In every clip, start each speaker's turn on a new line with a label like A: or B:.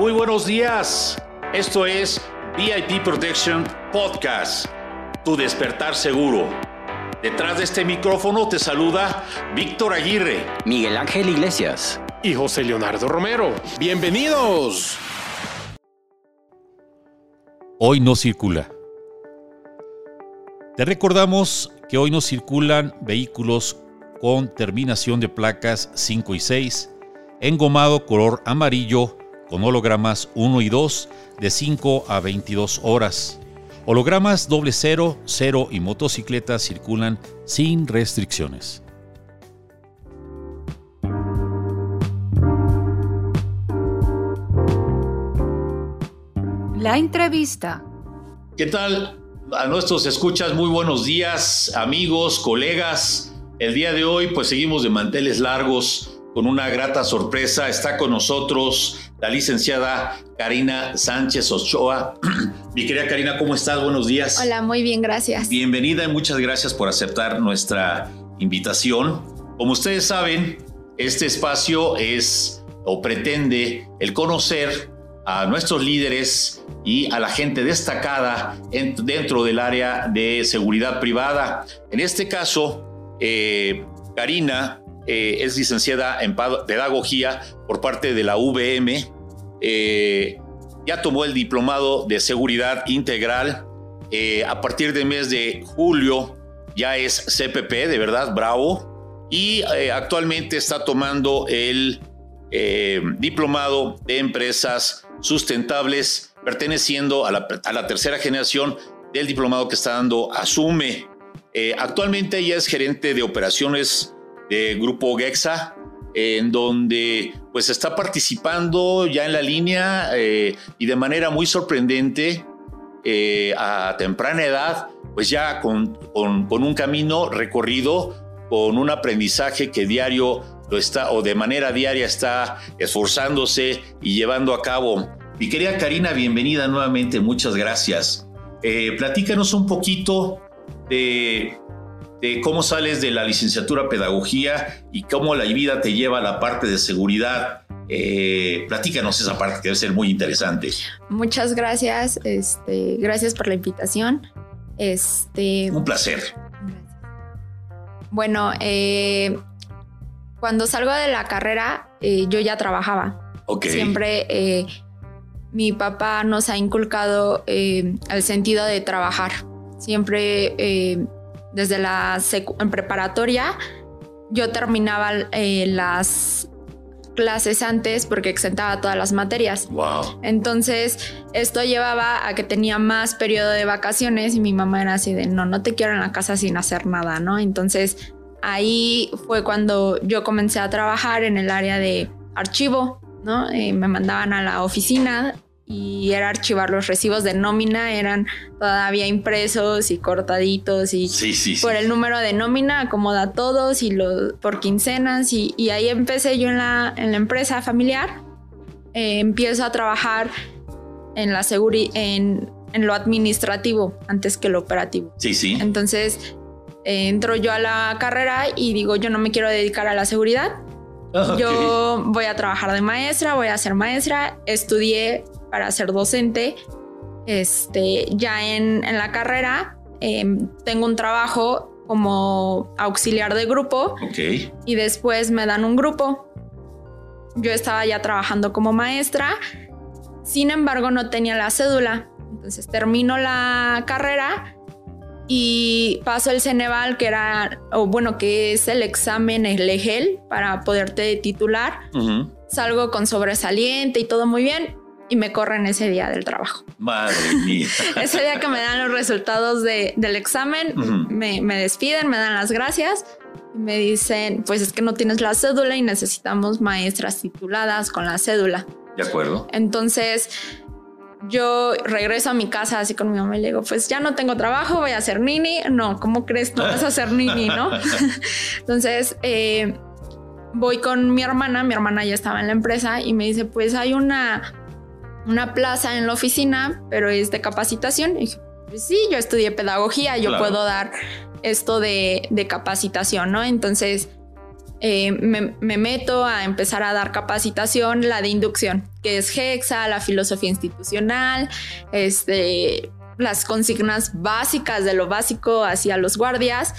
A: Muy buenos días. Esto es VIP Protection Podcast, tu despertar seguro. Detrás de este micrófono te saluda Víctor Aguirre,
B: Miguel Ángel Iglesias
C: y José Leonardo Romero. Bienvenidos.
D: Hoy no circula. Te recordamos que hoy no circulan vehículos con terminación de placas 5 y 6, engomado color amarillo con hologramas 1 y 2 de 5 a 22 horas. Hologramas doble cero, cero y motocicletas circulan sin restricciones.
E: La entrevista.
A: ¿Qué tal? A nuestros escuchas, muy buenos días, amigos, colegas. El día de hoy, pues seguimos de manteles largos con una grata sorpresa. Está con nosotros la licenciada Karina Sánchez Ochoa. Mi querida Karina, ¿cómo estás? Buenos días.
F: Hola, muy bien, gracias.
A: Bienvenida y muchas gracias por aceptar nuestra invitación. Como ustedes saben, este espacio es o pretende el conocer a nuestros líderes y a la gente destacada dentro del área de seguridad privada. En este caso, eh, Karina eh, es licenciada en pedagogía por parte de la VM. Eh, ya tomó el diplomado de seguridad integral. Eh, a partir del mes de julio ya es CPP, de verdad, bravo. Y actualmente está tomando el diplomado de empresas sustentables, perteneciendo a la, a la, tercera generación del diplomado que está dando Asume. actualmente ella es gerente de operaciones de Grupo Gexa, en donde pues está participando ya en la línea eh, y de manera muy sorprendente eh, a temprana edad, pues ya con, un camino recorrido, con un aprendizaje que diario lo está o de manera diaria está esforzándose y llevando a cabo. Mi querida Karina, bienvenida nuevamente, muchas gracias. Eh, platícanos un poquito de de cómo sales de la licenciatura pedagogía y cómo la vida te lleva a la parte de seguridad. Eh, platícanos esa parte que debe ser muy interesante.
F: Muchas gracias, este, gracias por la invitación. Este,
A: Un placer.
F: Bueno, eh, cuando salgo de la carrera, eh, yo ya trabajaba. Siempre mi papá nos ha inculcado el sentido de trabajar. Siempre desde la en preparatoria, yo terminaba eh, las clases antes porque exentaba todas las materias.
A: Wow.
F: Entonces, esto llevaba a que tenía más periodo de vacaciones y mi mamá era así de, no, no te quiero en la casa sin hacer nada, ¿no? Entonces, ahí fue cuando yo comencé a trabajar en el área de archivo, ¿no? Eh, me mandaban a la oficina y era archivar los recibos de nómina, eran todavía impresos y cortaditos y por el número de nómina acomoda todos y lo, por quincenas y, ahí empecé yo en la, en la empresa familiar. Eh, empiezo a trabajar en la en, en, lo administrativo antes que lo operativo.
A: Sí, sí.
F: Entonces eh, entro yo a la carrera y digo, yo no me quiero dedicar a la seguridad. Yo voy a trabajar de maestra, voy a ser maestra. Estudié para ser docente. Este, ya en, la carrera em, tengo un trabajo como auxiliar de grupo y después me dan un grupo. Yo estaba ya trabajando como maestra, sin embargo no tenía la cédula. Entonces termino la carrera y paso el Ceneval, que era, o bueno, que es el examen, el EGEL, para poderte titular. Salgo con sobresaliente y todo muy bien y me corren ese día del trabajo.
A: Madre mía.
F: ese día que me dan los resultados del examen, me, me, despiden, me dan las gracias y me dicen, pues es que no tienes la cédula y necesitamos maestras tituladas con la cédula.
A: De acuerdo.
F: Entonces yo regreso a mi casa así con mi mamá y le digo, pues ya no tengo trabajo, voy a hacer nini. No, ¿cómo crees? No vas a hacer nini, ¿no? Entonces... Eh, voy con mi hermana, mi hermana ya estaba en la empresa y me dice, pues hay una una plaza en la oficina, pero es de capacitación. Y dije, pues sí, yo estudié pedagogía, yo puedo dar esto de, capacitación, ¿no? Entonces eh, me, me, meto a empezar a dar capacitación, la de inducción, que es GEXA, la filosofía institucional, este, las consignas básicas de lo básico hacia los guardias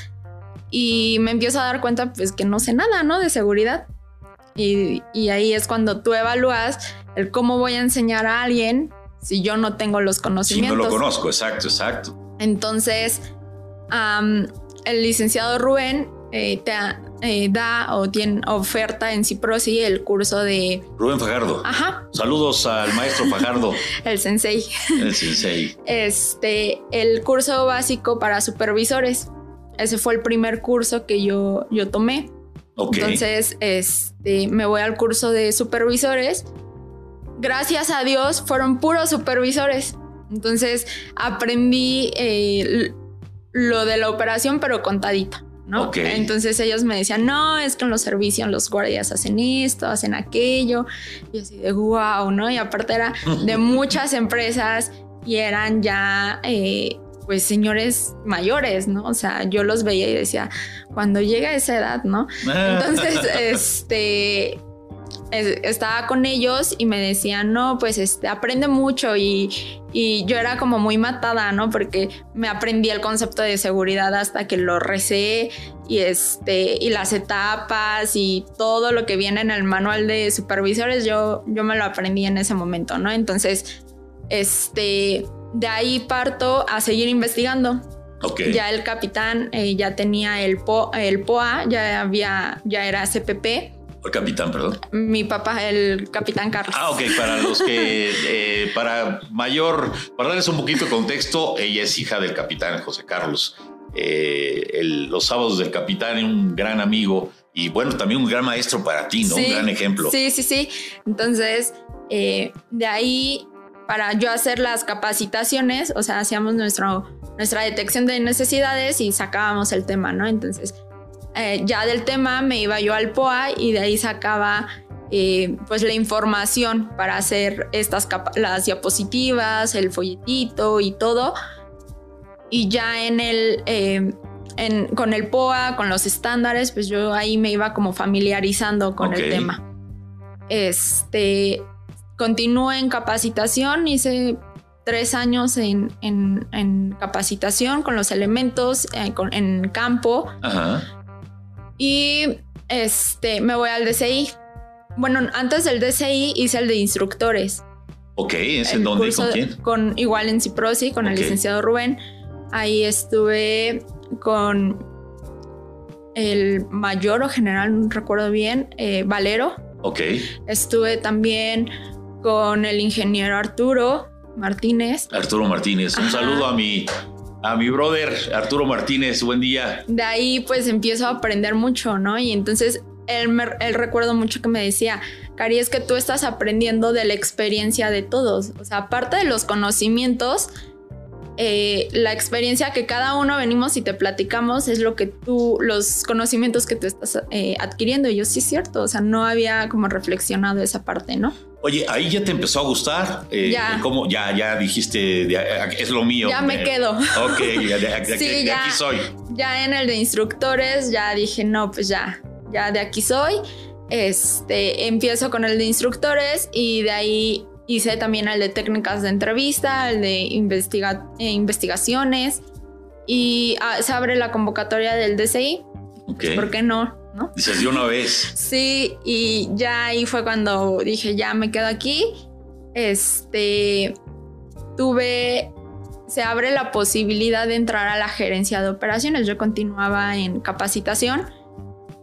F: y me empiezo a dar cuenta pues que no sé nada, ¿no? De seguridad. Y, y ahí es cuando tú evalúas el cómo voy a enseñar a alguien si yo no tengo los conocimientos.
A: Si no lo conozco, exacto, exacto.
F: Entonces, el licenciado Rubén eh, te eh, da o tiene oferta en Ciprosi el curso de
A: Rubén Fajardo.
F: Ajá.
A: Saludos al maestro Fajardo.
F: el sensei.
A: El sensei.
F: Este, el curso básico para supervisores. Ese fue el primer curso que yo, yo tomé. Entonces, este, me voy al curso de supervisores. Gracias a Dios, fueron puros supervisores. Entonces, aprendí eh, lo de la operación, pero contadita. ¿no? Entonces ellos me decían, no, es que en los servicios los guardias hacen esto, hacen aquello. Y así de wow, ¿no? Y aparte era de muchas empresas y eran ya eh, pues señores mayores, ¿no? O sea, yo los veía y decía, cuando llega esa edad, ¿no? Entonces, este, estaba con ellos y me decían, no, pues este, aprende mucho y, y, yo era como muy matada, ¿no? Porque me aprendí el concepto de seguridad hasta que lo recé y, este, y las etapas y todo lo que viene en el manual de supervisores, yo, yo me lo aprendí en ese momento, ¿no? Entonces, este, de ahí parto a seguir investigando.
A: Okay.
F: Ya el capitán eh, ya tenía el, el POA, ya había, ya era CPP.
A: El capitán, perdón.
F: Mi papá, el capitán Carlos.
A: Ah, ok. Para los que, eh, para mayor, para darles un poquito de contexto, ella es hija del capitán José Carlos. Eh, los sábados del capitán, un gran amigo y bueno, también un gran maestro para ti, ¿no? un gran ejemplo.
F: Sí, sí, sí. Entonces, de ahí para yo hacer las capacitaciones, o sea, hacíamos nuestro, nuestra detección de necesidades y sacábamos el tema, ¿no? Entonces, eh, ya del tema me iba yo al POA y de ahí sacaba eh, pues la información para hacer estas las diapositivas, el folletito y todo. Y ya en el, eh, con el POA, con los estándares, pues yo ahí me iba como familiarizando con el tema. Este, continué en capacitación, hice tres años en, capacitación con los elementos eh, en campo. Y este, me voy al DCI. Bueno, antes del DCI hice el de instructores.
A: Ok, ¿es en dónde? ¿Con quién?
F: Con, igual en Ciprosi, con el licenciado Rubén. Ahí estuve con el mayor o general, no recuerdo bien, eh, Valero.
A: Ok.
F: Estuve también con el ingeniero Arturo Martínez.
A: Arturo Martínez, un saludo a mi, a mi brother Arturo Martínez, buen día.
F: De ahí pues empiezo a aprender mucho, ¿no? Y entonces él, él recuerdo mucho que me decía, Cari, es que tú estás aprendiendo de la experiencia de todos. O sea, aparte de los conocimientos, eh, la experiencia que cada uno venimos y te platicamos es lo que tú, los conocimientos que tú estás eh, adquiriendo. Y yo sí es cierto, o sea, no había como reflexionado esa parte, ¿no?
A: Oye, ahí ya te empezó a gustar. Eh, ya. ¿Cómo? Ya, ya dijiste, es lo mío.
F: Ya me quedo.
A: Ok, ya, de, aquí soy.
F: Ya en el de instructores, ya dije, no, pues ya, ya de aquí soy. Este, empiezo con el de instructores y de ahí hice también el de técnicas de entrevista, el de eh, investigaciones y ah, se abre la convocatoria del DCI.
A: Okay.
F: ¿Por qué no? ¿No?
A: Dices de una vez.
F: Sí, y ya ahí fue cuando dije, ya me quedo aquí. Este, tuve, se abre la posibilidad de entrar a la gerencia de operaciones. Yo continuaba en capacitación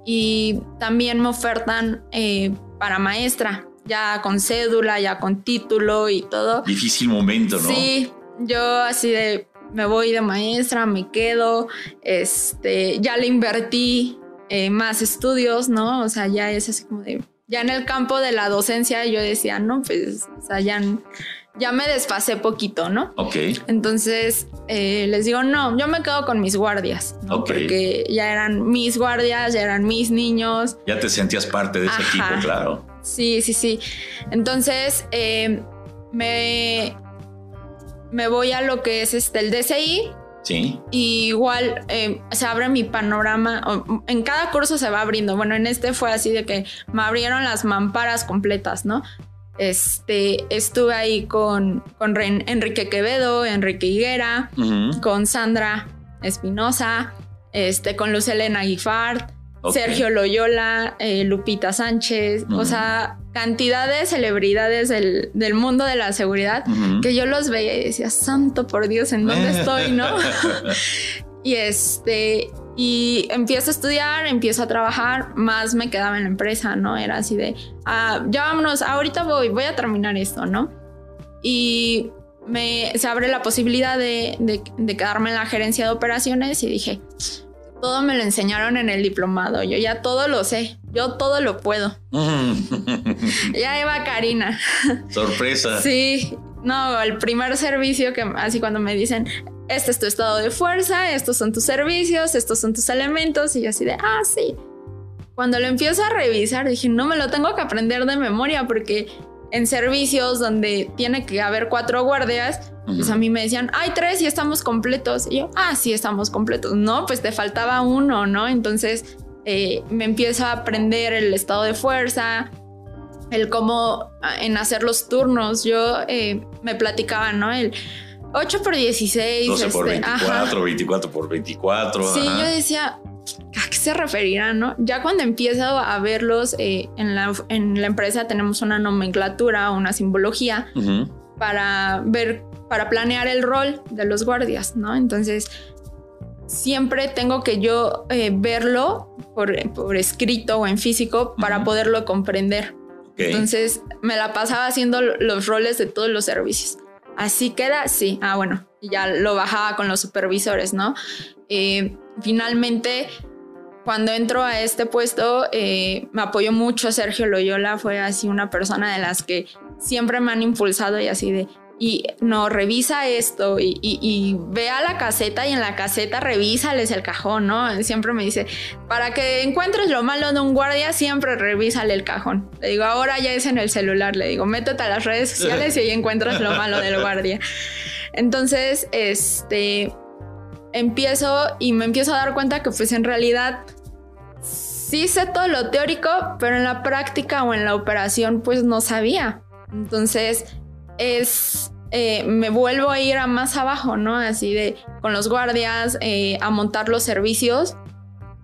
F: y también me ofertan eh, para maestra, ya con cédula, ya con título y todo.
A: Difícil momento, ¿no?
F: Sí, yo así de, me voy de maestra, me quedo, este, ya le invertí eh, más estudios, ¿no? O sea, ya es así como de, ya en el campo de la docencia yo decía, no, pues, o sea, ya, ya me desfasé poquito, ¿no?
A: Ok.
F: Entonces eh, les digo, no, yo me quedo con mis guardias, ¿no? Porque ya eran mis guardias, ya eran mis niños.
A: Ya te sentías parte de ese equipo, claro.
F: Sí, sí, sí. Entonces eh, me, me voy a lo que es este, el DCI
A: Sí.
F: Y igual eh, se abre mi panorama. En cada curso se va abriendo. Bueno, en este fue así de que me abrieron las mamparas completas, ¿no? Este, estuve ahí con, con Enrique Quevedo, Enrique Higuera, con Sandra Espinosa, este, con Luz Elena Guifard, Sergio Loyola, eh, Lupita Sánchez, o sea, cantidad de celebridades del, mundo de la seguridad que yo los veía y decía, santo por Dios, ¿en dónde estoy, no? y este, y empiezo a estudiar, empiezo a trabajar, más me quedaba en la empresa, ¿no? Era así de, ah, ya vámonos, ahorita voy, voy a terminar esto, ¿no? Y me, se abre la posibilidad de, de quedarme en la gerencia de operaciones y dije, todo me lo enseñaron en el diplomado. Yo ya todo lo sé. Yo todo lo puedo. ya iba Karina.
A: Sorpresa.
F: sí. No, el primer servicio que así cuando me dicen, este es tu estado de fuerza, estos son tus servicios, estos son tus elementos, y yo así de, ah, sí. Cuando lo empiezo a revisar, dije, no me lo tengo que aprender de memoria porque en servicios donde tiene que haber cuatro guardias, pues a mí me decían, hay tres y estamos completos. Y yo, ah, sí, estamos completos. No, pues te faltaba uno, ¿no? Entonces eh, me empiezo a aprender el estado de fuerza, el cómo ah, en hacer los turnos. Yo eh, me platicaba, ¿no? El 8 por 16.
A: 12 por 24, 24 por 24.
F: Sí, yo decía, ¿a qué se referirán, no? Ya cuando empiezo a verlos eh, en, la, en, la, empresa tenemos una nomenclatura, una simbología para ver para planear el rol de los guardias, ¿no? Entonces, siempre tengo que yo eh, verlo por, escrito o en físico para poderlo comprender. Entonces, me la pasaba haciendo los roles de todos los servicios. Así queda, sí. Ah, bueno, y ya lo bajaba con los supervisores, ¿no? Eh, finalmente, cuando entro a este puesto, eh, me apoyó mucho Sergio Loyola, fue así una persona de las que siempre me han impulsado y así de, y no, revisa esto y, ve a la caseta y en la caseta revísales el cajón, ¿no? Siempre me dice, para que encuentres lo malo de un guardia, siempre revísale el cajón. Le digo, ahora ya es en el celular, le digo, métete a las redes sociales y ahí encuentras lo malo del guardia. Entonces, este, empiezo y me empiezo a dar cuenta que pues en realidad sí sé todo lo teórico, pero en la práctica o en la operación pues no sabía. Entonces, es eh, me vuelvo a ir a más abajo, ¿no? Así de con los guardias, eh, a montar los servicios.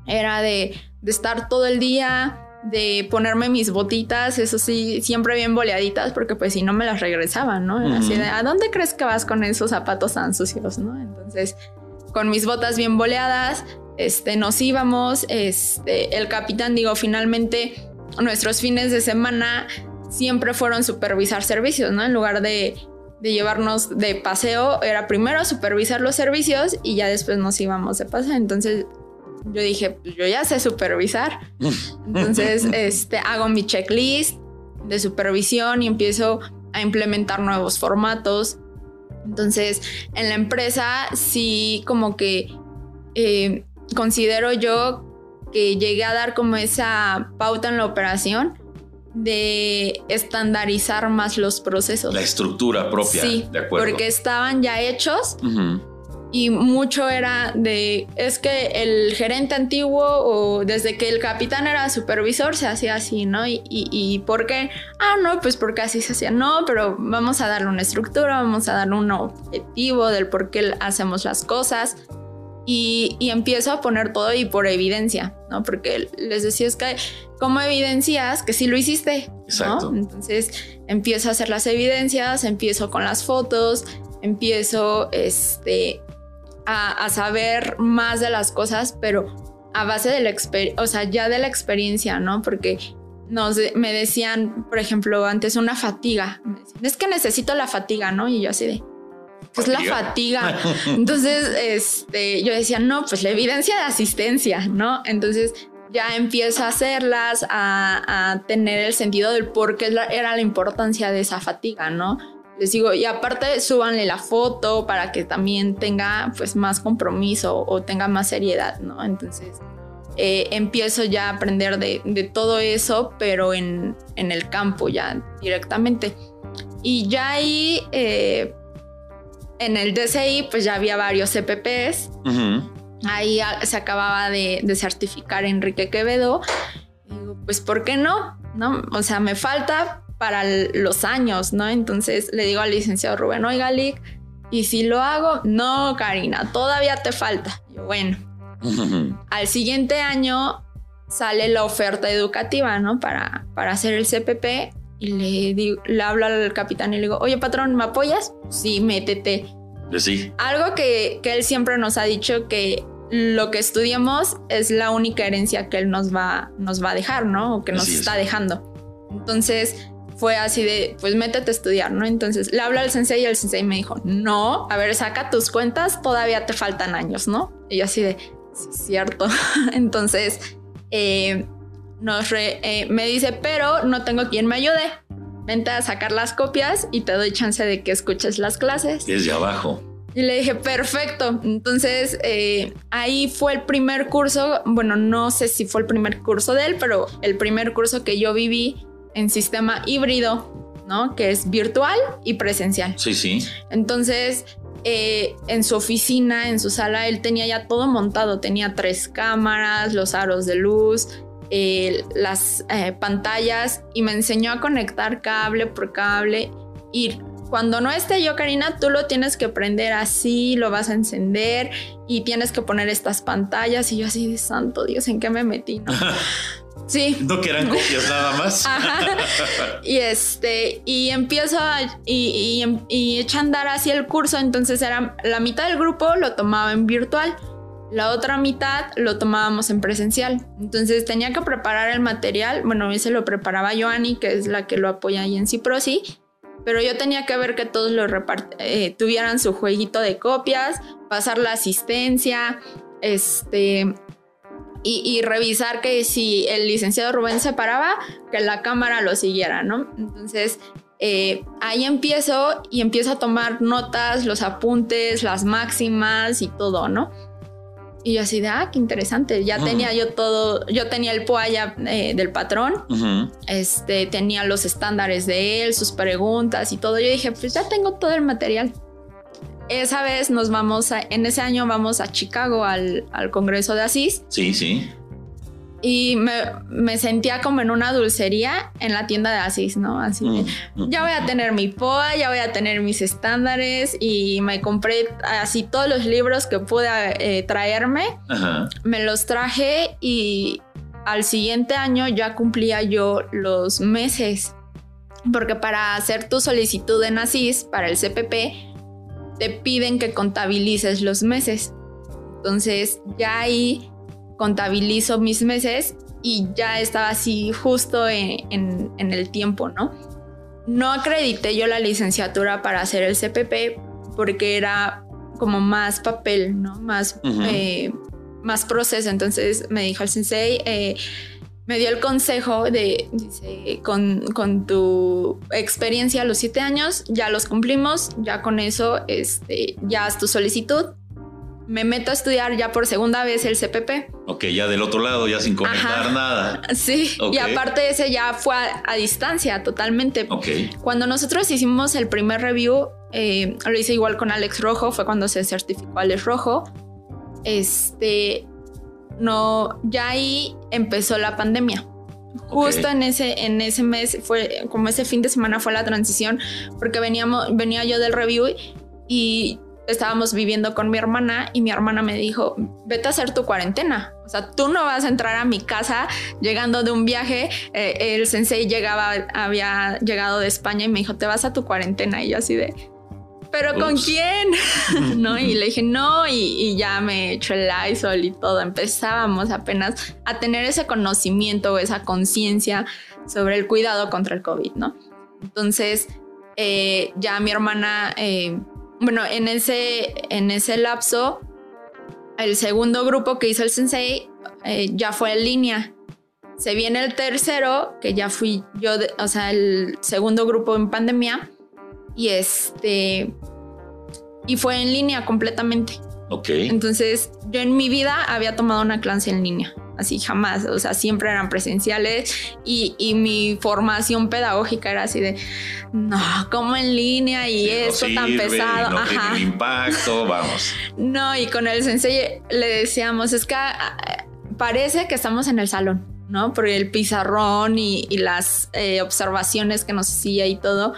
F: Era de, estar todo el día, de ponerme mis botitas, eso sí, siempre bien boleaditas, porque pues si no me las regresaban, ¿no? Así de, ¿a dónde crees que vas con esos zapatos tan sucios, ¿no? Entonces, con mis botas bien boleadas, este, nos íbamos, este, el capitán, digo, finalmente nuestros fines de semana siempre fueron supervisar servicios, ¿no? En lugar de, llevarnos de paseo, era primero supervisar los servicios y ya después nos íbamos de paseo. Entonces yo dije, pues yo ya sé supervisar. Entonces este, hago mi checklist de supervisión y empiezo a implementar nuevos formatos. Entonces, en la empresa sí como que eh, considero yo que llegué a dar como esa pauta en la operación de estandarizar más los procesos.
A: La estructura propia.
F: Sí, de acuerdo. porque estaban ya hechos y mucho era de, es que el gerente antiguo o desde que el capitán era supervisor se hacía así, ¿no? Y, y, ¿por qué? Ah, no, pues porque así se hacía. No, pero vamos a darle una estructura, vamos a darle un objetivo del por qué hacemos las cosas. Y, y, empiezo a poner todo y por evidencia, ¿no? Porque les decía es que ¿cómo evidencias que sí lo hiciste? Exacto. Entonces empiezo a hacer las evidencias, empiezo con las fotos, empiezo este, a, saber más de las cosas, pero a base de la experiencia, o sea, ya de la experiencia, ¿no? Porque nos, me decían, por ejemplo, antes una fatiga. es que necesito la fatiga, ¿no? Y yo así de, pues la fatiga. Entonces, este, yo decía, no, pues la evidencia de asistencia, ¿no? Entonces ya empiezo a hacerlas, a, tener el sentido del por qué era la importancia de esa fatiga, ¿no? Les digo, y aparte súbanle la foto para que también tenga pues más compromiso o tenga más seriedad, ¿no? Entonces eh, empiezo ya a aprender de, todo eso, pero en, el campo ya directamente. Y ya ahí, eh, en el DCI pues ya había varios CPPs. Ahí se acababa de, de, certificar Enrique Quevedo. Y digo, pues ¿por qué no? ¿No? O sea, me falta para los años, ¿no? Entonces le digo al licenciado Rubén, oiga, Lick, ¿y si lo hago? No, Karina, todavía te falta. yo, bueno. Al siguiente año sale la oferta educativa, ¿no? Para, para hacer el CPP y le, digo, le hablo al capitán y le digo, oye patrón, ¿me apoyas? Sí, métete.
A: Sí.
F: Algo que, que, él siempre nos ha dicho que lo que estudiemos es la única herencia que él nos va, nos va a dejar, ¿no? O que nos está dejando. Entonces fue así de, pues métete a estudiar, ¿no? Entonces le hablo al sensei y el sensei me dijo, no, a ver, saca tus cuentas, todavía te faltan años, ¿no? Y yo así de, sí, cierto. Entonces eh, nos eh, me dice, pero no tengo quien me ayude. Vente a sacar las copias y te doy chance de que escuches las clases.
A: Desde abajo.
F: Y le dije, perfecto. Entonces eh, ahí fue el primer curso, bueno, no sé si fue el primer curso de él, pero el primer curso que yo viví en sistema híbrido, ¿no? Que es virtual y presencial.
A: Sí, sí.
F: Entonces, eh, en su oficina, en su sala, él tenía ya todo montado. Tenía tres cámaras, los aros de luz, eh, las eh, pantallas y me enseñó a conectar cable por cable. Y cuando no esté yo, Karina, tú lo tienes que prender así, lo vas a encender y tienes que poner estas pantallas. Y yo así de santo Dios, ¿en qué me metí? Sí.
A: No que eran copias nada más.
F: Y este, y empiezo a, y, y, echa a andar así el curso. Entonces era la mitad del grupo lo tomaba en virtual. La otra mitad lo tomábamos en presencial. Entonces tenía que preparar el material. Bueno, ese lo preparaba Joanny, que es la que lo apoya ahí en Ciprosi. Pero yo tenía que ver que todos lo eh, tuvieran su jueguito de copias, pasar la asistencia, este, y, revisar que si el licenciado Rubén se paraba, que la cámara lo siguiera, ¿no? Entonces, eh, ahí empiezo y empiezo a tomar notas, los apuntes, las máximas y todo, ¿no? Y yo así de, ah, qué interesante. Ya tenía yo todo, yo tenía el poaya eh, del patrón, este, tenía los estándares de él, sus preguntas y todo. Yo dije, pues ya tengo todo el material esa vez nos vamos a, en ese año vamos a Chicago al, Congreso de Asís.
A: Sí, sí.
F: Y me, sentía como en una dulcería en la tienda de Asís, ¿no? Así, mm, mm. ya voy a tener mi POA, ya voy a tener mis estándares y me compré así todos los libros que pude eh, traerme. Me los traje y al siguiente año ya cumplía yo los meses. Porque para hacer tu solicitud en Asís, para el CPP, te piden que contabilices los meses. Entonces ya ahí contabilizo mis meses y ya estaba así justo en, el tiempo, ¿no? No acredité yo la licenciatura para hacer el CPP porque era como más papel, ¿no? Más, eh, más proceso. Entonces me dijo el sensei, eh, me dio el consejo de, dice, con, tu experiencia a los siete años, ya los cumplimos, ya con eso, este, ya haz tu solicitud. Me meto a estudiar ya por segunda vez el CPP.
A: Ok, ya del otro lado, ya sin conectar nada.
F: Sí, y aparte ese ya fue a, distancia totalmente.
A: Ok.
F: Cuando nosotros hicimos el primer review, eh, lo hice igual con Alex Rojo, fue cuando se certificó Alex Rojo. Este, no, ya ahí empezó la pandemia. Justo en ese, en ese mes fue, como ese fin de semana fue la transición, porque veníamos, venía yo del review y estábamos viviendo con mi hermana y mi hermana me dijo, vete a hacer tu cuarentena. O sea, tú no vas a entrar a mi casa llegando de un viaje. Eh, el sensei llegaba, había llegado de España y me dijo, te vas a tu cuarentena. Y yo así de, ¿pero con quién? ¿No? Y le dije, no, y, ya me echo el ISOL y todo. Empezábamos apenas a tener ese conocimiento o esa conciencia sobre el cuidado contra el COVID, ¿no? Entonces, eh, ya mi hermana, eh, bueno, en ese, en ese lapso, el segundo grupo que hizo el sensei eh, ya fue en línea. Se viene el tercero, que ya fui yo, o sea, el segundo grupo en pandemia y este y fue en línea completamente.
A: Ok.
F: Entonces, yo en mi vida había tomado una clase en línea. Así jamás, o sea, siempre eran presenciales y, y mi formación pedagógica era así de, no, como en línea y esto tan pesado.
A: No Ajá. impacto, vamos.
F: No, y con el sensei le decíamos, es que ah, parece que estamos en el salón, ¿no? Por el pizarrón y, y las eh, observaciones que nos hacía y todo.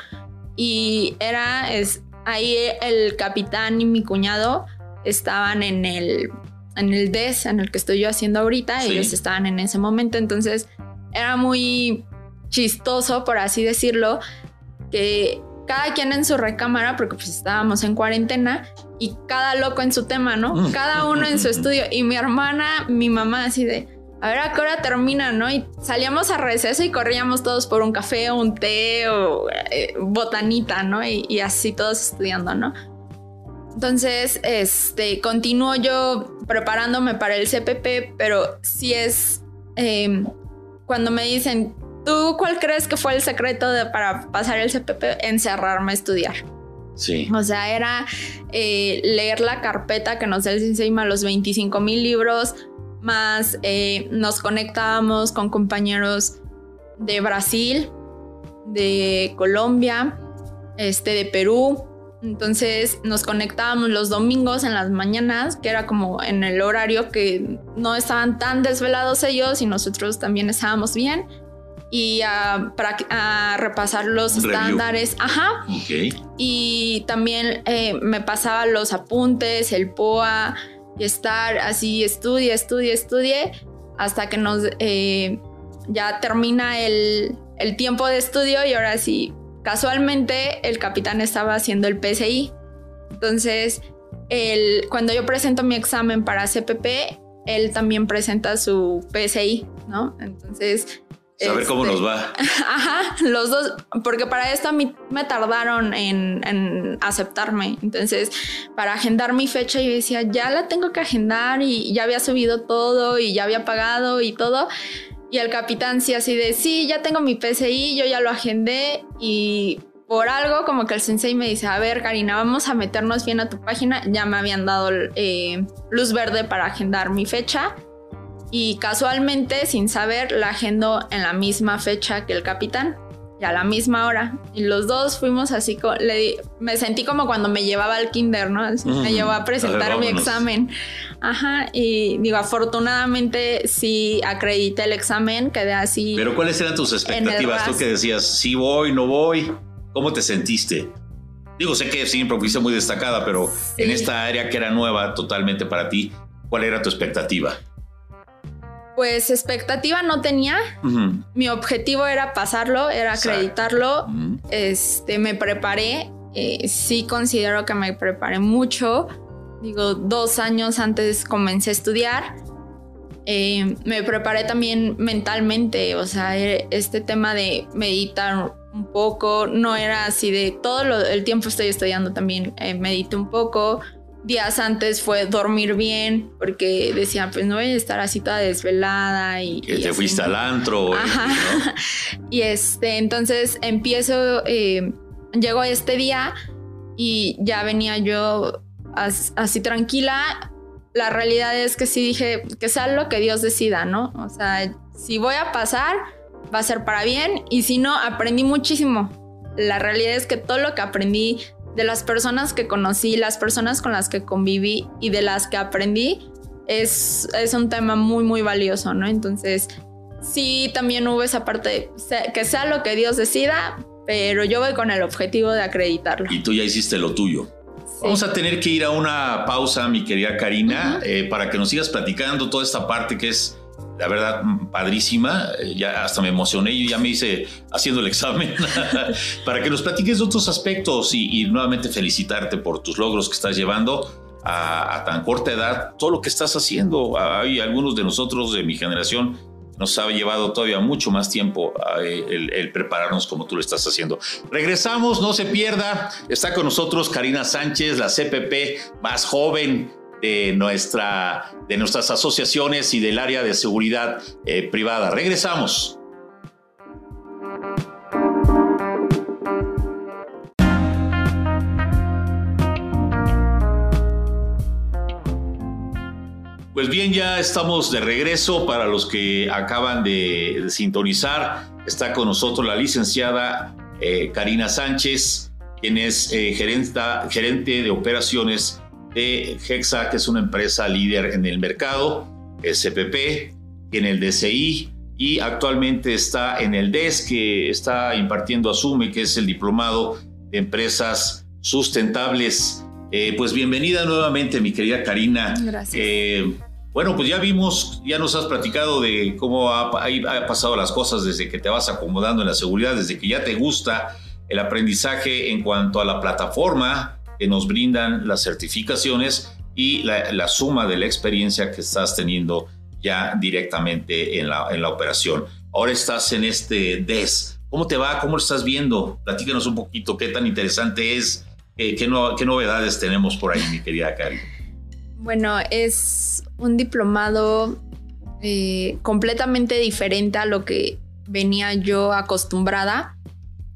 F: Y era, es, ahí el capitán y mi cuñado estaban en el, en el DES en el que estoy yo haciendo ahorita, ellos estaban en ese momento, entonces era muy chistoso, por así decirlo, que cada quien en su recámara, porque pues estábamos en cuarentena, y cada loco en su tema, ¿no? Mm. Cada uno en su estudio. Y mi hermana, mi mamá así de, a ver a qué hora termina, ¿no? Y salíamos a receso y corríamos todos por un café o un té o eh, botanita, ¿no? Y, así todos estudiando, ¿no? Entonces, este, continúo yo preparándome para el CPP, pero si es em, cuando me dicen, ¿tú cuál crees que fue el secreto para pasar el CPP? Encerrarme a estudiar.
A: Sí.
F: O sea, era eh, leer la carpeta que nos da el encima los 25 mil libros, más eh, nos conectábamos con compañeros de Brasil, de Colombia, este, de Perú. Entonces nos conectábamos los domingos en las mañanas, que era como en el horario que no estaban tan desvelados ellos y nosotros también estábamos bien. Y a, repasar los estándares. Ajá. Y también eh, me pasaba los apuntes, el POA, y estar así, estudie, estudie, estudie, hasta que nos eh, ya termina el, el, tiempo de estudio y ahora sí, casualmente el capitán estaba haciendo el PSI. Entonces, el, cuando yo presento mi examen para CPP, él también presenta su PSI, ¿no? Entonces,
A: Saber cómo nos va.
F: Ajá, los dos, porque para esto a mí me tardaron en, aceptarme. Entonces, para agendar mi fecha, yo decía, ya la tengo que agendar y ya había subido todo y ya había pagado y todo. Y el capitán sí así de, sí, ya tengo mi PCI, yo ya lo agendé y por algo como que el sensei me dice, a ver, Karina, vamos a meternos bien a tu página. Ya me habían dado eh, luz verde para agendar mi fecha. Y casualmente, sin saber, la agendó en la misma fecha que el capitán y a la misma hora. Y los dos fuimos así, le me sentí como cuando me llevaba al kinder, ¿no? me llevó a presentar mi examen. Ajá, y digo, afortunadamente sí acredité el examen, quedé así.
A: Pero ¿cuáles eran tus expectativas? Tú que decías, sí voy, no voy, ¿cómo te sentiste? Digo, sé que siempre fuiste muy destacada, pero en esta área que era nueva totalmente para ti, ¿cuál era tu expectativa?
F: Pues expectativa no tenía. Mi objetivo era pasarlo, era acreditarlo. Este, me preparé. Eh, sí considero que me preparé mucho. Digo, dos años antes comencé a estudiar. Eh, me preparé también mentalmente, o sea, e, este tema de meditar un poco, no era así de todo el tiempo estoy estudiando también, eh, medito un poco, días antes fue dormir bien, porque decía, pues no voy a estar así toda desvelada y...
A: Que te fuiste al antro.
F: Y este, entonces empiezo, eh, llego este día y ya venía yo así tranquila. La realidad es que sí dije, que sea lo que Dios decida, ¿no? O sea, si voy a pasar, va a ser para bien y si no, aprendí muchísimo. La realidad es que todo lo que aprendí de las personas que conocí, las personas con las que conviví y de las que aprendí, es, es un tema muy, muy valioso, ¿no? Entonces, sí, también hubo esa parte, que sea lo que Dios decida, pero yo voy con el objetivo de acreditarlo.
A: Y tú ya hiciste lo tuyo. Vamos a tener que ir a una pausa, mi querida Karina, eh, para que nos sigas platicando toda esta parte que es la verdad, padrísima. Eh, ya hasta me emocioné y ya me hice haciendo el examen para que nos platiques de otros aspectos y, nuevamente felicitarte por tus logros que estás llevando a, tan corta edad, todo lo que estás haciendo. Hay algunos de nosotros de mi generación nos ha llevado todavía mucho más tiempo eh, el, el, prepararnos como tú lo estás haciendo. Regresamos, no se pierda. Está con nosotros Karina Sánchez, la CPP más joven de, nuestra, de nuestras asociaciones y del área de seguridad eh, privada. Regresamos. Pues bien, ya estamos de regreso para los que acaban de, sintonizar. Está con nosotros la licenciada eh, Karina Sánchez, quien es eh, gerente de operaciones de Hexa, que es una empresa líder en el mercado, SPP, en el DCI y actualmente está en el DES, que está impartiendo Asume, que es el diplomado de empresas sustentables. Eh, pues bienvenida nuevamente, mi querida Karina.
F: Gracias.
A: Bueno, pues ya vimos, ya nos has platicado de cómo ha, pasado las cosas desde que te vas acomodando en la seguridad, desde que ya te gusta el aprendizaje en cuanto a la plataforma que nos brindan las certificaciones y la, suma de la experiencia que estás teniendo ya directamente en la, en la operación. Ahora estás en este DES. ¿Cómo te va? ¿Cómo lo estás viendo? Platícanos un poquito qué tan interesante es, qué, novedades tenemos por ahí, mi querida Cari.
F: Bueno, es un diplomado eh, completamente diferente a lo que venía yo acostumbrada.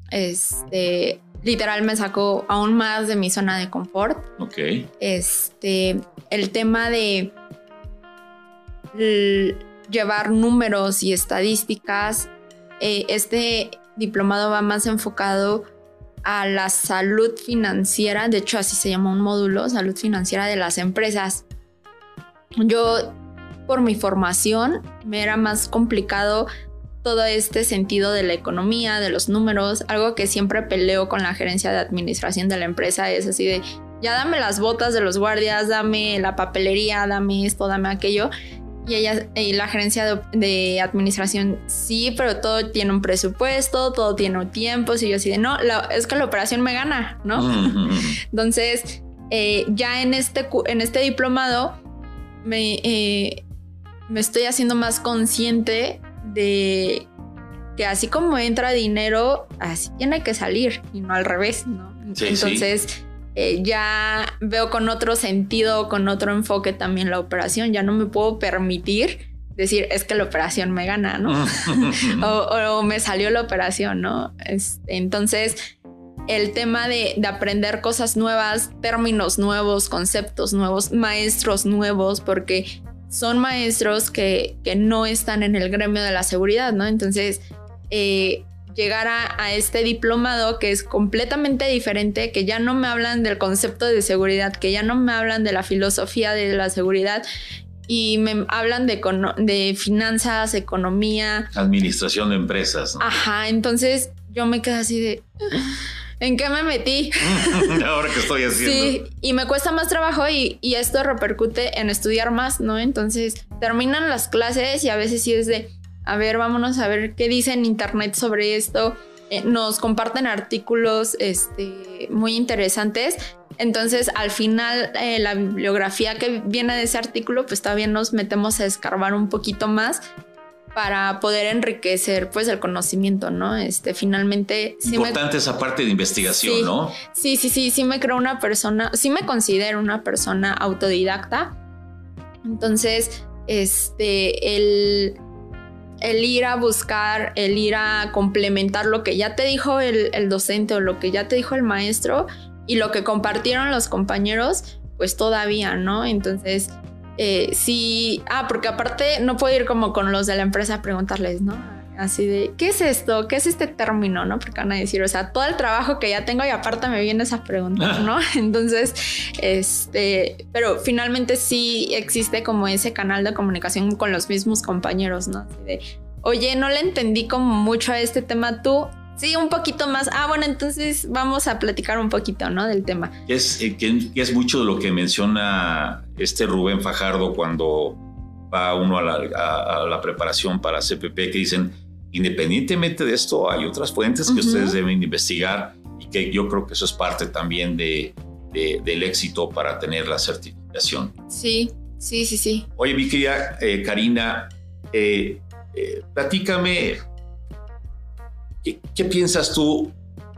F: Este, literal me sacó aún más de mi zona de confort.
A: Ok.
F: Este, el tema de llevar números y estadísticas, eh, este diplomado va más enfocado a la salud financiera, de hecho así se llama un módulo, salud financiera de las empresas. Yo, por mi formación, me era más complicado todo este sentido de la economía, de los números, algo que siempre peleo con la gerencia de administración de la empresa, es así de, ya dame las botas de los guardias, dame la papelería, dame esto, dame aquello. Y ella, y la gerencia de, administración, sí, pero todo tiene un presupuesto, todo tiene un tiempo. Y yo así de, no, es que la operación me gana, ¿no? Entonces, eh, ya en este, en este diplomado, me, eh, me estoy haciendo más consciente de que así como entra dinero, así tiene que salir y no al revés, ¿no? Entonces, eh, ya veo con otro sentido, con otro enfoque también la operación. Ya no me puedo permitir decir, es que la operación me gana, ¿no? o, me salió la operación, ¿no? Este, entonces, el tema de, aprender cosas nuevas, términos nuevos, conceptos nuevos, maestros nuevos, porque son maestros que, que no están en el gremio de la seguridad, ¿no? Entonces, eh, llegar a, este diplomado que es completamente diferente, que ya no me hablan del concepto de seguridad, que ya no me hablan de la filosofía de la seguridad y me hablan de, de finanzas, economía.
A: Administración de empresas.
F: Ajá, entonces yo me quedo así de... ¿En qué me metí?
A: Ahora que estoy haciendo.
F: Sí, y me cuesta más trabajo y, y, esto repercute en estudiar más, ¿no? Entonces terminan las clases y a veces sí es de, a ver, vámonos a ver qué dice en internet sobre esto. Eh, nos comparten artículos este, muy interesantes. Entonces, al final, eh, la bibliografía que viene de ese artículo, pues todavía nos metemos a escarbar un poquito más para poder enriquecer pues el conocimiento, ¿no? Este finalmente
A: importante esa parte de investigación, ¿no?
F: Sí, sí, sí, sí me creo una persona, sí me considero una persona autodidacta. Entonces, este el el ir a buscar, el ir a complementar lo que ya te dijo el, docente o lo que ya te dijo el maestro y lo que compartieron los compañeros, pues todavía, ¿no? Entonces, eh, sí, ah, porque aparte no puedo ir como con los de la empresa a preguntarles, ¿no? Así de, ¿qué es esto? ¿Qué es este término? ¿No? Porque van a decir, o sea, todo el trabajo que ya tengo y aparte me vienen esas preguntas, ¿no? Entonces, este, pero finalmente sí existe como ese canal de comunicación con los mismos compañeros, ¿no? Así de, oye, no le entendí como mucho a este tema tú. Sí, un poquito más. Ah, bueno, entonces vamos a platicar un poquito, ¿no? Del tema.
A: Es, eh, es mucho de lo que menciona este Rubén Fajardo cuando va uno a la, a la preparación para CPP, que dicen, independientemente de esto, hay otras fuentes que ustedes deben investigar y que yo creo que eso es parte también de, del éxito para tener la certificación.
F: Sí, sí, sí, sí.
A: Oye, mi querida eh, Karina, eh, eh, platícame, ¿qué, piensas tú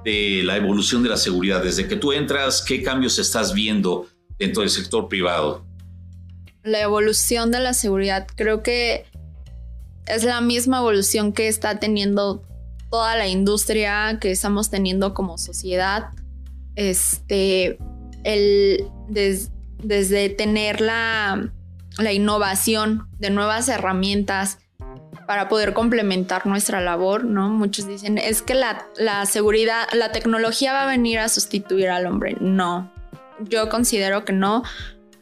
A: de la evolución de la seguridad? Desde que tú entras, ¿qué cambios estás viendo dentro del sector privado?
F: La evolución de la seguridad, creo que es la misma evolución que está teniendo toda la industria que estamos teniendo como sociedad. Este, el, desde tener la, la innovación de nuevas herramientas para poder complementar nuestra labor, ¿no? Muchos dicen, es que la, seguridad, la tecnología va a venir a sustituir al hombre. No, yo considero que no,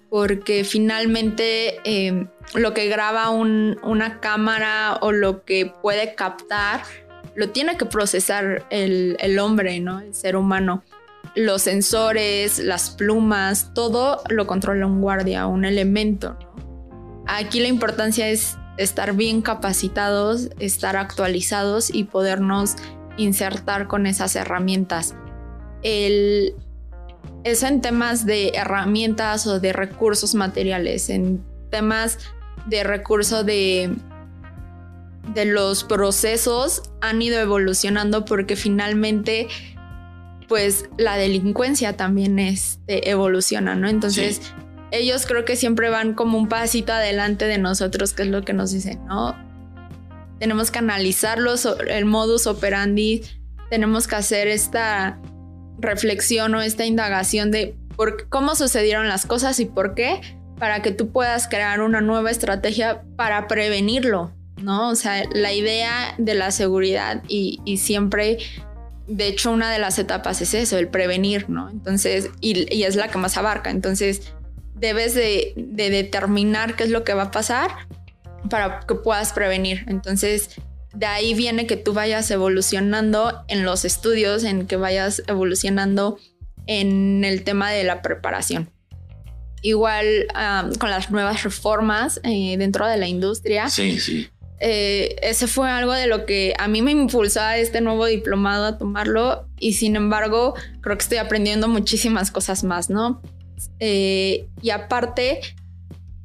F: porque finalmente em, lo que graba una cámara o lo que puede captar, lo tiene que procesar el, el hombre, ¿no? El ser humano los sensores, las plumas, todo lo controla un guardia, un elemento. Aquí la importancia es estar bien capacitados, estar actualizados y podernos insertar con esas herramientas. El, eso en temas de herramientas o de recursos materiales, en temas de recurso de, de los procesos han ido evolucionando porque finalmente pues la delincuencia también este, evoluciona, ¿no? Entonces ellos creo que siempre van como un pasito adelante de nosotros, que es lo que nos dicen, ¿no? Tenemos que analizarlos, el modus operandi, tenemos que hacer esta reflexión o esta indagación de por cómo sucedieron las cosas y por qué, para que tú puedas crear una nueva estrategia para prevenirlo, ¿no? O sea, la idea de la seguridad y, y siempre de hecho, una de las etapas es eso, el prevenir, ¿no? Entonces, y, y, es la que más abarca. Entonces, debes de, determinar qué es lo que va a pasar para que puedas prevenir. Entonces, de ahí viene que tú vayas evolucionando en los estudios, en que vayas evolucionando en el tema de la preparación. Igual con las nuevas reformas eh, dentro de la industria.
A: Sí, sí.
F: Eh, ese fue algo de lo que a mí me impulsó a este nuevo diplomado a tomarlo y sin embargo creo que estoy aprendiendo muchísimas cosas más, ¿no? Eh, y aparte,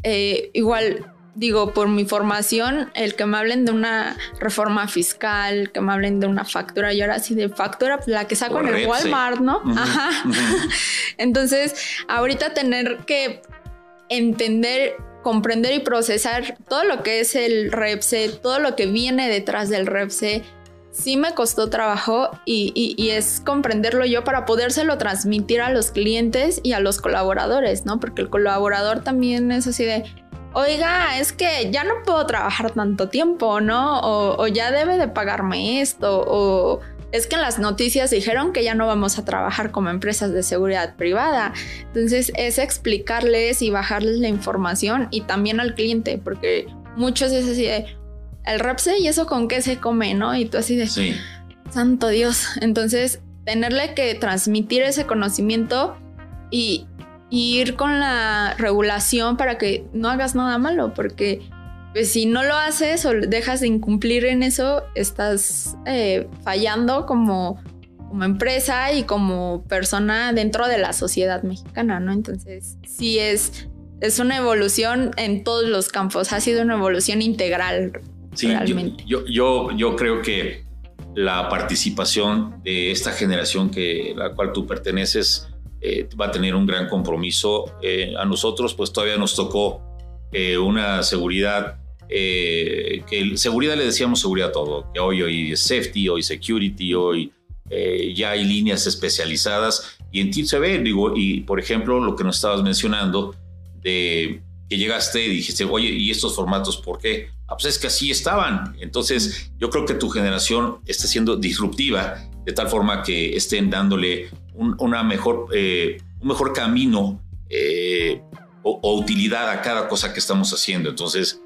F: eh, igual digo, por mi formación, el que me hablen de una reforma fiscal, que me hablen de una factura, y ahora sí de factura, la que saco en el Walmart, ¿no? Ajá. Entonces, ahorita tener que entender, comprender y procesar todo lo que es el REPSE, todo lo que viene detrás del REPSE, sí me costó trabajo y, es comprenderlo yo para podérselo transmitir a los clientes y a los colaboradores, ¿no? Porque el colaborador también es así de, oiga, es que ya no puedo trabajar tanto tiempo, ¿no? O, o ya debe de pagarme esto, o es que en las noticias dijeron que ya no vamos a trabajar como empresas de seguridad privada. Entonces es explicarles y bajarles la información y también al cliente, porque muchos es así de, el REPSE y eso con qué se come, ¿no? Y tú así de, sí. santo Dios. Entonces, tenerle que transmitir ese conocimiento y, ir con la regulación para que no hagas nada malo, porque pues, si no lo haces o dejas de incumplir en eso, estás eh, fallando como, como empresa y como persona dentro de la sociedad mexicana, ¿no? Entonces, sí es, es una evolución en todos los campos, ha sido una evolución integral
A: Sí, yo, yo, yo, creo que la participación de esta generación que la cual tú perteneces eh, va a tener un gran compromiso. Eh, a nosotros, pues todavía nos tocó eh, una seguridad, que seguridad le decíamos seguridad a todo, que hoy, hoy es safety, hoy security, hoy ya hay líneas especializadas y en ti se ve, digo, y por ejemplo, lo que nos estabas mencionando de que llegaste y dijiste, oye, ¿y estos formatos por qué? Ah, pues es que así estaban. Entonces, yo creo que tu generación está siendo disruptiva de tal forma que estén dándole un, una mejor, eh, un mejor camino eh, o, utilidad a cada cosa que estamos haciendo. Entonces,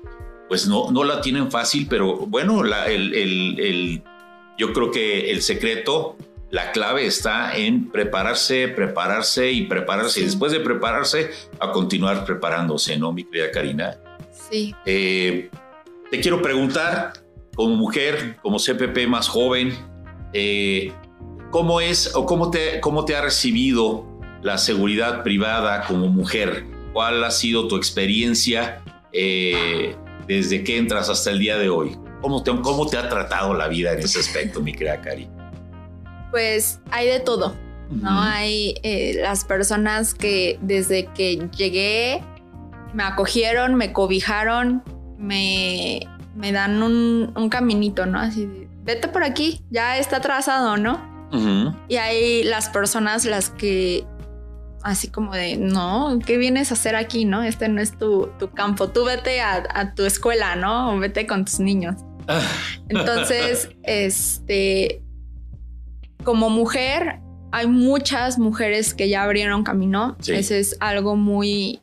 A: pues no, no la tienen fácil, pero bueno, la, el, el, el, yo creo que el secreto la clave está en prepararse, prepararse y prepararse. Y después de prepararse, a continuar preparándose, ¿no, mi querida Karina?
F: Sí.
A: Eh, te quiero preguntar, como mujer, como CPP más joven, eh, ¿cómo es o cómo te, cómo te ha recibido la seguridad privada como mujer? ¿Cuál ha sido tu experiencia eh, desde que entras hasta el día de hoy? ¿Cómo te, ¿Cómo te ha tratado la vida en ese aspecto, mi querida Karina?
F: pues hay de todo, ¿no? Hay eh, las personas que desde que llegué me acogieron, me cobijaron, me, me dan un, un, caminito, ¿no? Así de, vete por aquí, ya está trazado, ¿no? Y hay las personas las que así como de, no, ¿qué vienes a hacer aquí? ¿No? Este no es tu, tu campo, tú vete a, a, tu escuela, ¿no? O vete con tus niños. Entonces, este, como mujer, hay muchas mujeres que ya abrieron camino. Sí. Ese es algo muy,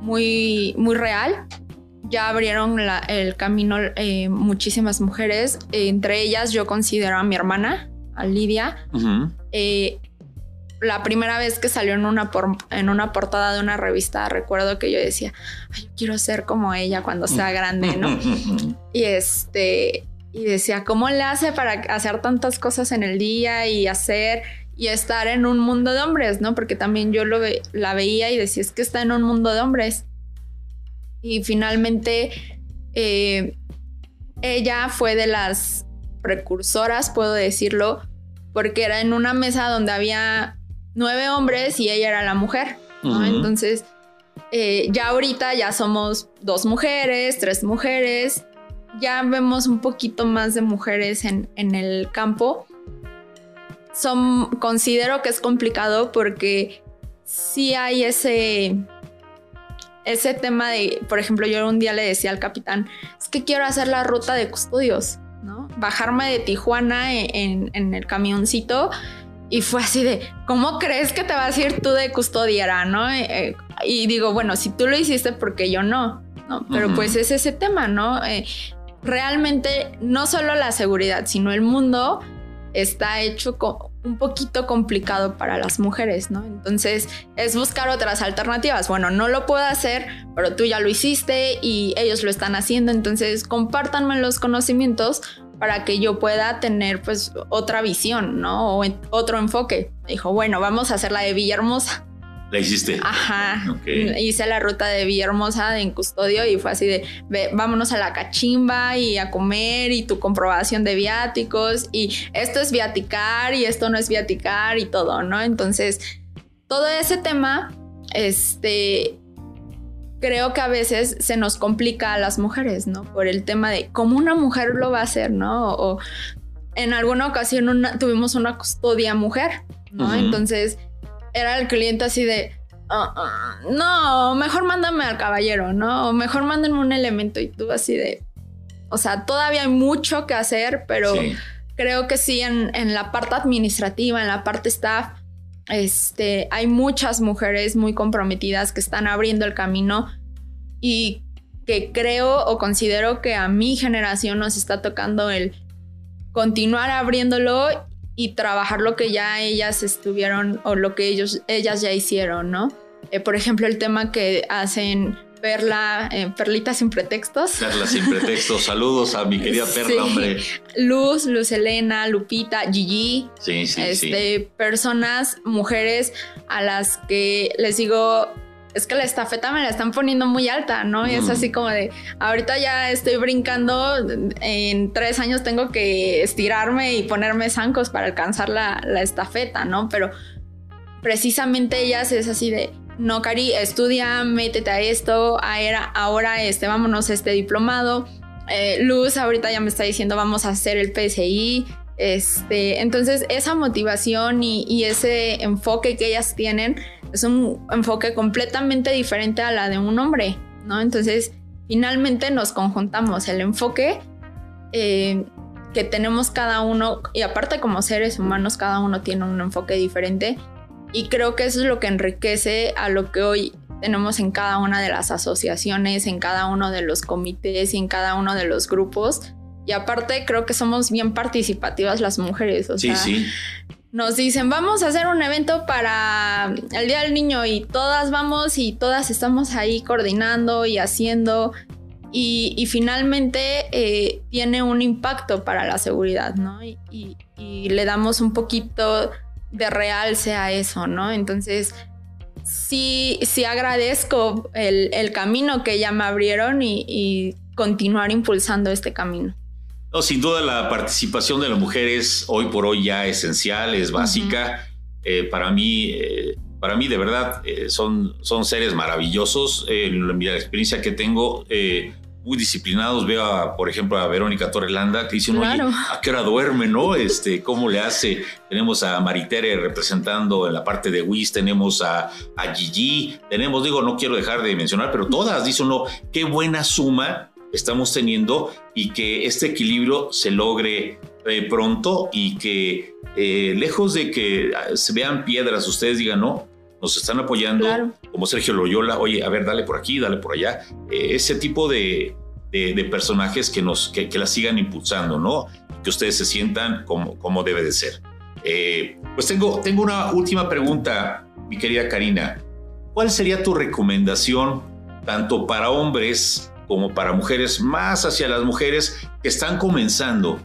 F: muy, muy real. Ya abrieron la, el camino eh, muchísimas mujeres. entre ellas yo considero a mi hermana, a Lidia. Uh -huh. eh, la primera vez que salió en una, por, en una portada de una revista, recuerdo que yo decía, Ay, yo quiero ser como ella cuando sea grande, ¿no? y este, y decía, ¿cómo le hace para hacer tantas cosas en el día y hacer y estar en un mundo de hombres, ¿no? Porque también yo lo ve, la veía y decía, es que está en un mundo de hombres. Y finalmente, eh, ella fue de las precursoras, puedo decirlo, porque era en una mesa donde había nueve hombres y ella era la mujer, ¿no? Uh -huh. Entonces, eh, ya ahorita ya somos dos mujeres, tres mujeres, ya vemos un poquito más de mujeres en, en el campo. Son, considero que es complicado porque sí hay ese, ese tema de, por ejemplo, yo un día le decía al capitán, es que quiero hacer la ruta de custodios, ¿no? Bajarme de Tijuana en, en, en el camioncito y fue así de, ¿cómo crees que te vas a ir tú de custodiera, no? Eh, y digo, bueno, si tú lo hiciste, porque yo no? ¿no? Pero uh -huh. pues es ese tema, ¿no? Eh, realmente no solo la seguridad, sino el mundo está hecho un poquito complicado para las mujeres, ¿no? Entonces es buscar otras alternativas. Bueno, no lo puedo hacer, pero tú ya lo hiciste y ellos lo están haciendo, entonces compártanme los conocimientos para que yo pueda tener pues otra visión, ¿no? O otro enfoque. Dijo, bueno, vamos a hacer la de Villahermosa.
A: ¿La hiciste?
F: Ajá. Okay. Hice la ruta de Villahermosa en custodio y fue así de, ve, vámonos a la cachimba y a comer y tu comprobación de viáticos y esto es viaticar y esto no es viaticar y todo, ¿no? Entonces, todo ese tema, este, creo que a veces se nos complica a las mujeres, ¿no? Por el tema de cómo una mujer lo va a hacer, ¿no? O en alguna ocasión una, tuvimos una custodia mujer, ¿no? Uh -huh. Entonces era el cliente así de, uh, uh, no, mejor mándame al caballero, ¿no? O mejor mándenme un elemento y tú así de, o sea, todavía hay mucho que hacer, pero sí. creo que sí en, en, la parte administrativa, en la parte staff, este, hay muchas mujeres muy comprometidas que están abriendo el camino y que creo o considero que a mi generación nos está tocando el continuar abriéndolo y trabajar lo que ya ellas estuvieron o lo que ellos, ellas ya hicieron, ¿no? Eh, por ejemplo, el tema que hacen Perla, eh, Perlita sin pretextos.
A: Perla sin pretextos. Saludos a mi querida Perla, sí. hombre.
F: Luz, Luz Elena, Lupita, Gigi.
A: Sí, sí,
F: este,
A: sí.
F: Personas, mujeres a las que les digo, es que la estafeta me la están poniendo muy alta, ¿no? Y mm. es así como de, ahorita ya estoy brincando, en tres años tengo que estirarme y ponerme zancos para alcanzar la, la estafeta, ¿no? Pero precisamente ellas es así de, no, Cari, estudia, métete a esto, ahora, ahora este, vámonos a este diplomado. Eh, Luz ahorita ya me está diciendo, vamos a hacer el PSI. Este, entonces, esa motivación y, y ese enfoque que ellas tienen es un enfoque completamente diferente a la de un hombre, ¿no? Entonces, finalmente nos conjuntamos el enfoque eh, que tenemos cada uno, y aparte como seres humanos, cada uno tiene un enfoque diferente, y creo que eso es lo que enriquece a lo que hoy tenemos en cada una de las asociaciones, en cada uno de los comités y en cada uno de los grupos. Y aparte creo que somos bien participativas las mujeres, o
A: sí,
F: sea,
A: sí
F: nos dicen, vamos a hacer un evento para el Día del Niño y todas vamos y todas estamos ahí coordinando y haciendo y, finalmente eh, tiene un impacto para la seguridad, ¿no? Y, le damos un poquito de realce a eso, ¿no? Entonces, sí, sí agradezco el camino que ya me abrieron y continuar impulsando este camino.
A: No, sin duda la participación de la mujer es hoy por hoy ya esencial, es básica. Uh -huh. eh, para mí, eh, para mí de verdad eh, son, son seres maravillosos. en la experiencia que tengo, muy disciplinados. Veo, a, por ejemplo, a Verónica Torrelanda que dice, oye, ¿a qué hora duerme, no? Este, ¿Cómo le hace? Tenemos a Maritere representando en la parte de WIS, tenemos a, a Gigi, tenemos, digo, no quiero dejar de mencionar, pero todas, dice uno, qué buena suma estamos teniendo y que este equilibrio se logre eh, pronto y que eh, lejos de que se vean piedras, ustedes digan, no, nos están apoyando, como Sergio Loyola, oye, a ver, dale por aquí, dale por allá, eh, ese tipo de, de, personajes que, nos, que, la sigan impulsando, ¿no? Que ustedes se sientan como, como debe de ser. pues tengo, tengo una última pregunta, mi querida Karina. ¿Cuál sería tu recomendación tanto para hombres como para mujeres, más hacia las mujeres que están comenzando?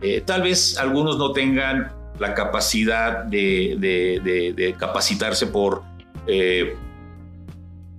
A: Eh, tal vez algunos no tengan la capacidad de, capacitarse por, eh,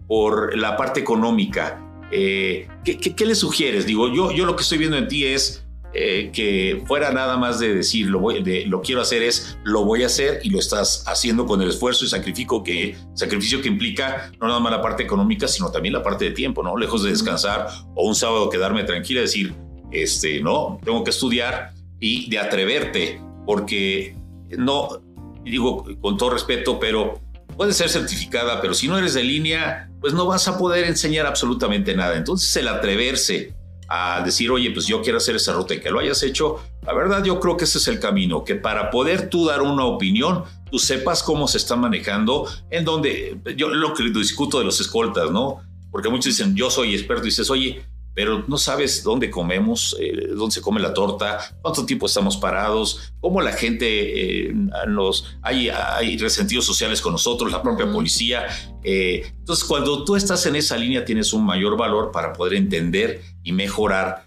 A: por la parte económica. Eh, ¿qué, qué, le sugieres? Digo, yo, yo lo que estoy viendo en ti es que fuera nada más de decir lo, voy, de, lo quiero hacer, es lo voy a hacer y lo estás haciendo con el esfuerzo y sacrificio que, sacrificio que implica no nada más la parte económica, sino también la parte de tiempo, ¿no? Lejos de descansar o un sábado quedarme tranquila, decir, este, no, tengo que estudiar y de atreverte, porque no, digo con todo respeto, pero puede ser certificada, pero si no eres de línea, pues no vas a poder enseñar absolutamente nada. Entonces el atreverse a decir, oye, pues yo quiero hacer esa ruta y que lo hayas hecho, la verdad yo creo que ese es el camino, que para poder tú dar una opinión, tú sepas cómo se está manejando, en donde yo lo que discuto de los escoltas, ¿no? Porque muchos dicen, yo soy experto, y dices, oye, pero no sabes dónde comemos, eh, dónde se come la torta, cuánto tiempo estamos parados, cómo la gente eh, nos hay, hay, resentidos sociales con nosotros, la propia policía. Eh, entonces, cuando tú estás en esa línea, tienes un mayor valor para poder entender y mejorar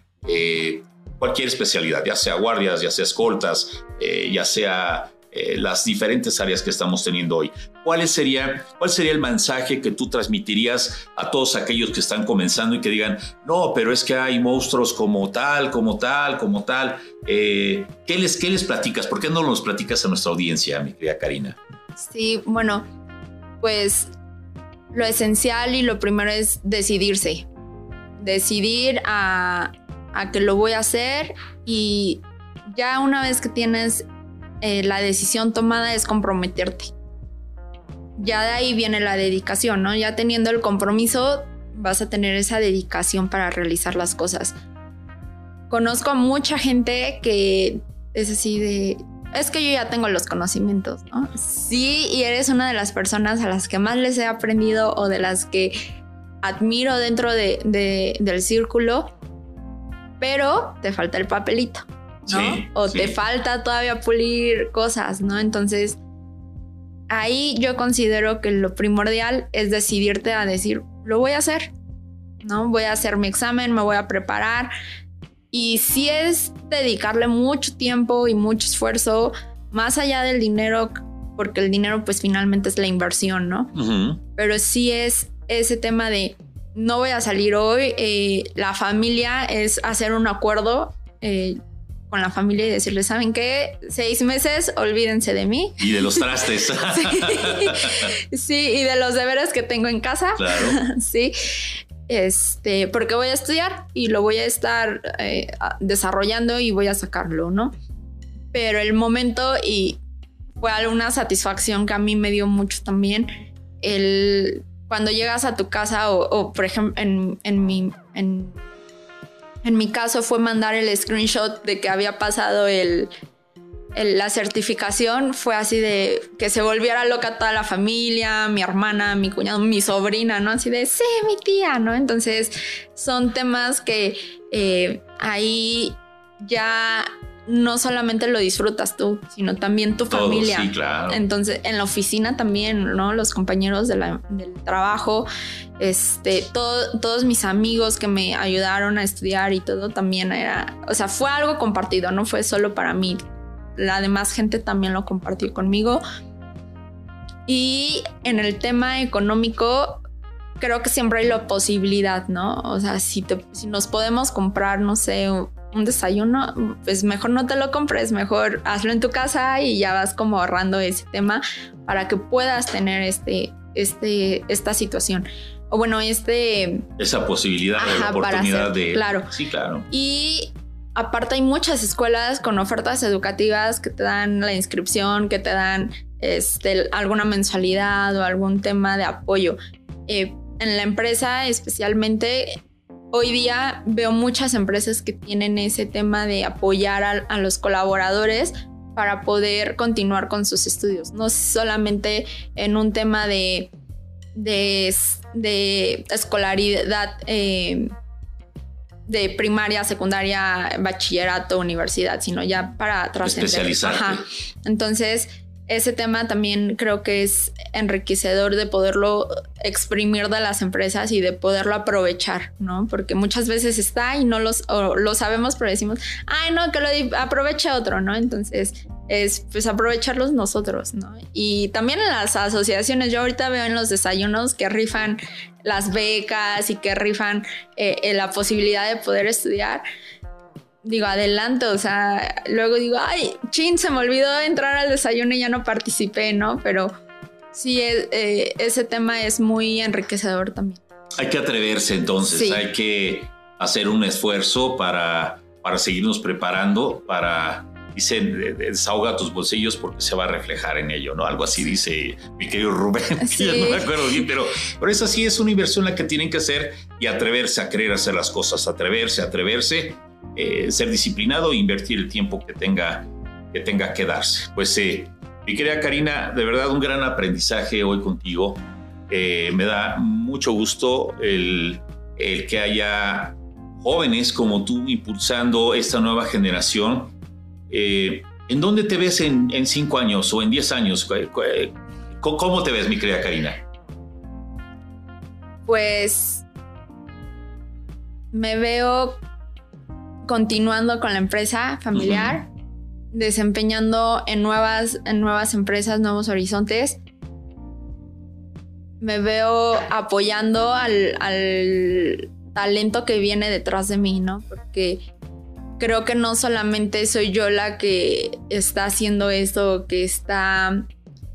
A: cualquier especialidad, ya sea guardias, ya sea escoltas, ya sea eh, las diferentes áreas que estamos teniendo hoy. ¿Cuál sería, ¿Cuál sería el mensaje que tú transmitirías a todos aquellos que están comenzando y que digan, no, pero es que hay monstruos como tal, como tal, como tal? Eh, ¿qué, les, ¿Qué les platicas? ¿Por qué no los platicas a nuestra audiencia, mi querida Karina?
F: Sí, bueno, pues lo esencial y lo primero es decidirse. Decidir a, a que lo voy a hacer y ya una vez que tienes eh, la decisión tomada es comprometerte. Ya de ahí viene la dedicación, ¿no? Ya teniendo el compromiso, vas a tener esa dedicación para realizar las cosas. Conozco a mucha gente que es así de, es que yo ya tengo los conocimientos, ¿no? Sí, y eres una de las personas a las que más les he aprendido o de las que admiro dentro del círculo, pero te falta el papelito o te falta todavía pulir cosas, ¿no? Entonces, ahí yo considero que lo primordial es decidirte a decir, lo voy a hacer, ¿no? Voy a hacer mi examen, me voy a preparar. Y si es dedicarle mucho tiempo y mucho esfuerzo, más allá del dinero, porque el dinero pues finalmente es la inversión, ¿no? Pero sí es ese tema de no voy a salir hoy, eh, la familia es hacer un acuerdo. Eh, con la familia y decirle, ¿saben qué? Seis meses, olvídense de mí.
A: Y de los trastes.
F: sí. y de los deberes que tengo en casa. Claro. sí. Este, porque voy a estudiar y lo voy a estar eh, desarrollando y voy a sacarlo, ¿no? Pero el momento y fue alguna satisfacción que a mí me dio mucho también, el cuando llegas a tu casa o, por ejemplo en, en mi en en mi caso fue mandar el screenshot de que había pasado el, la certificación. Fue así de que se volviera loca toda la familia, mi hermana, mi cuñado, mi sobrina, ¿no? Así de, sí, mi tía, ¿no? Entonces son temas que eh, ahí ya no solamente lo disfrutas tú, sino también tu familia.
A: Sí, claro.
F: Entonces, en la oficina también, ¿no? Los compañeros del trabajo, este, todos mis amigos que me ayudaron a estudiar y todo también era, o sea, fue algo compartido, no fue solo para mí. La demás gente también lo compartió conmigo. Y en el tema económico, creo que siempre hay la posibilidad, ¿no? O sea, si, si nos podemos comprar, no sé, un desayuno, pues mejor no te lo compres, mejor hazlo en tu casa y ya vas como ahorrando ese tema para que puedas tener este, este, esta situación. o bueno, este...
A: Esa posibilidad de la oportunidad de...
F: Claro.
A: Sí, claro.
F: Y aparte hay muchas escuelas con ofertas educativas que te dan la inscripción, que te dan este, alguna mensualidad o algún tema de apoyo. Eh, en la empresa especialmente, hoy día veo muchas empresas que tienen ese tema de apoyar a, los colaboradores para poder continuar con sus estudios, no solamente en un tema de, de, escolaridad. Eh, de primaria, secundaria, bachillerato, universidad, sino ya para trascender. Entonces, ese tema también creo que es enriquecedor de poderlo exprimir de las empresas y de poderlo aprovechar, ¿no? Porque muchas veces está y no los, lo sabemos, pero decimos, ay, no, que lo aproveche otro, ¿no? Entonces, es pues aprovecharlos nosotros, ¿no? Y también en las asociaciones, yo ahorita veo en los desayunos que rifan las becas y que rifan eh, la posibilidad de poder estudiar digo, adelanto, o sea, luego digo, ay, chin, se me olvidó entrar al desayuno y ya no participé, ¿no? Pero sí, eh, ese tema es muy enriquecedor también.
A: Hay que atreverse entonces, hay que hacer un esfuerzo para, para seguirnos preparando, para, dicen, desahoga tus bolsillos porque se va a reflejar en ello, ¿no? Algo así dice mi querido Rubén, no me acuerdo bien, pero, pero esa sí es una inversión la que tienen que hacer y atreverse a querer hacer las cosas, atreverse, atreverse eh, ser disciplinado e invertir el tiempo que tenga que, tenga que darse. Pues eh, mi querida Karina, de verdad un gran aprendizaje hoy contigo. Eh, me da mucho gusto el, que haya jóvenes como tú impulsando esta nueva generación. ¿En dónde te ves en, en, cinco años o en diez años? ¿Cómo te ves, mi querida Karina?
F: Pues me veo continuando con la empresa familiar, desempeñando en nuevas, en nuevas empresas, nuevos horizontes. Me veo apoyando al, talento que viene detrás de mí, ¿no? Porque creo que no solamente soy yo la que está haciendo esto, que está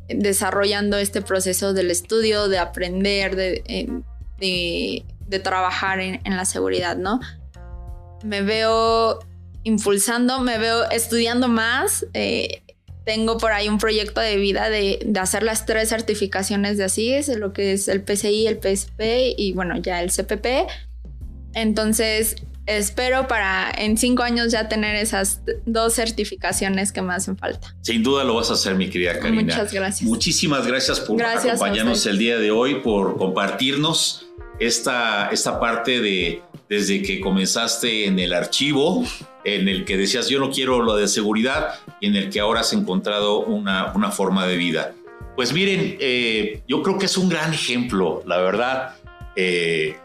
F: desarrollando este proceso del estudio, de aprender, de, de, trabajar en, en, la seguridad, ¿no? Me veo impulsando, me veo estudiando más. Eh, tengo por ahí un proyecto de vida de, hacer las tres certificaciones de ASIS, lo que es el PCI, el PSP y bueno, ya el CPP. Entonces, espero para en cinco años ya tener esas dos certificaciones que me hacen falta.
A: Sin duda lo vas a hacer, mi querida Karina.
F: Muchas gracias.
A: Muchísimas gracias por acompañarnos el día de hoy, por compartirnos esta, esta parte de desde que comenzaste en el archivo, en el que decías yo no quiero lo de seguridad y en el que ahora has encontrado una, una forma de vida. Pues miren, eh, yo creo que es un gran ejemplo, la verdad, eh,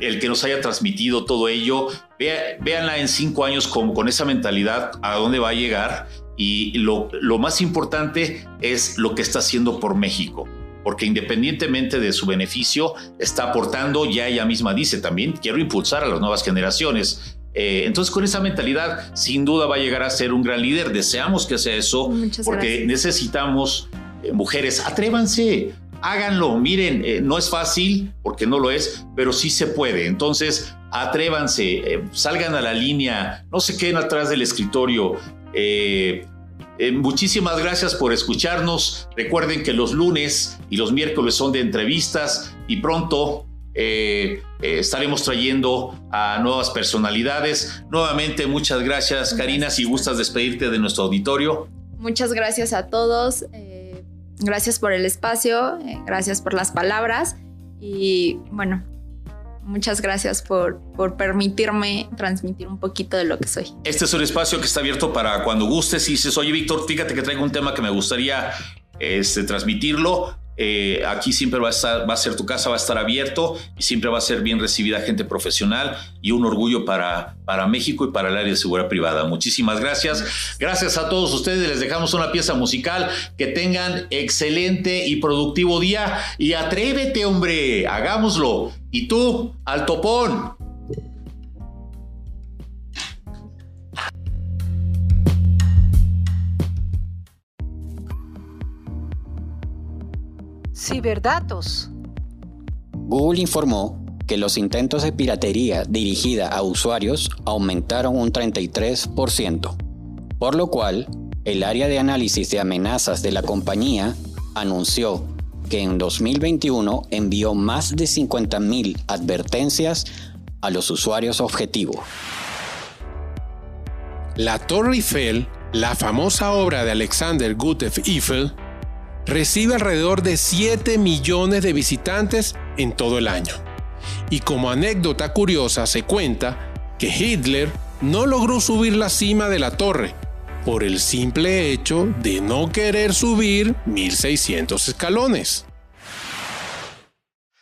A: el que nos haya transmitido todo ello. véanla en cinco años con, con esa mentalidad a dónde va a llegar y lo, lo más importante es lo que está haciendo por México porque independientemente de su beneficio, está aportando, ya ella misma dice también, quiero impulsar a las nuevas generaciones. Eh, entonces, con esa mentalidad, sin duda va a llegar a ser un gran líder. Deseamos que sea eso, porque necesitamos eh, mujeres. Atrévanse, háganlo. Miren, eh, no es fácil, porque no lo es, pero sí se puede. Entonces, atrévanse, salgan a la línea, no se queden atrás del escritorio. Eh, muchísimas gracias por escucharnos. Recuerden que los lunes y los miércoles son de entrevistas y pronto eh, eh, estaremos trayendo a nuevas personalidades. Nuevamente, muchas gracias, Karina. Si gustas despedirte de nuestro auditorio.
F: Muchas gracias a todos. gracias por el espacio. gracias por las palabras. Y bueno, Muchas gracias por, por permitirme transmitir un poquito de lo que soy.
A: Este es un espacio que está abierto para cuando gustes y dices, oye Víctor, fíjate que traigo un tema que me gustaría este, transmitirlo. Eh, aquí siempre va a, estar, va a ser tu casa, va a estar abierto y siempre va a ser bien recibida gente profesional y un orgullo para, para México y para el área de seguridad privada. Muchísimas gracias. Gracias a todos ustedes. Les dejamos una pieza musical. Que tengan excelente y productivo día y atrévete, hombre, hagámoslo. Y tú, al topón.
E: Ciberdatos.
B: Google informó que los intentos de piratería dirigida a usuarios aumentaron un 33%, por lo cual el área de análisis de amenazas de la compañía anunció que en 2021 envió más de 50.000 advertencias a los usuarios objetivo.
C: La Torre Eiffel, la famosa obra de Alexander Gustav Eiffel, recibe alrededor de 7 millones de visitantes en todo el año. Y como anécdota curiosa se cuenta que Hitler no logró subir la cima de la torre por el simple hecho de no querer subir 1600 escalones.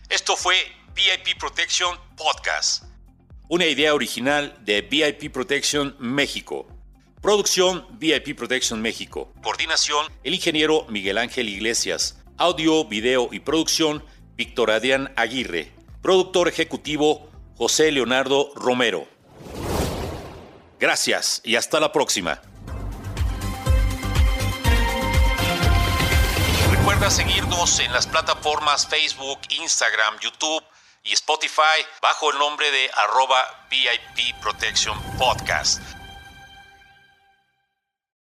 A: Esto fue VIP Protection Podcast, una idea original de VIP Protection México. Producción VIP Protection México. Coordinación el ingeniero Miguel Ángel Iglesias. Audio, video y producción Víctor Adrián Aguirre. Productor ejecutivo José Leonardo Romero. Gracias y hasta la próxima. Recuerda seguirnos en las plataformas Facebook, Instagram, YouTube y Spotify bajo el nombre de arroba VIP Protection Podcast.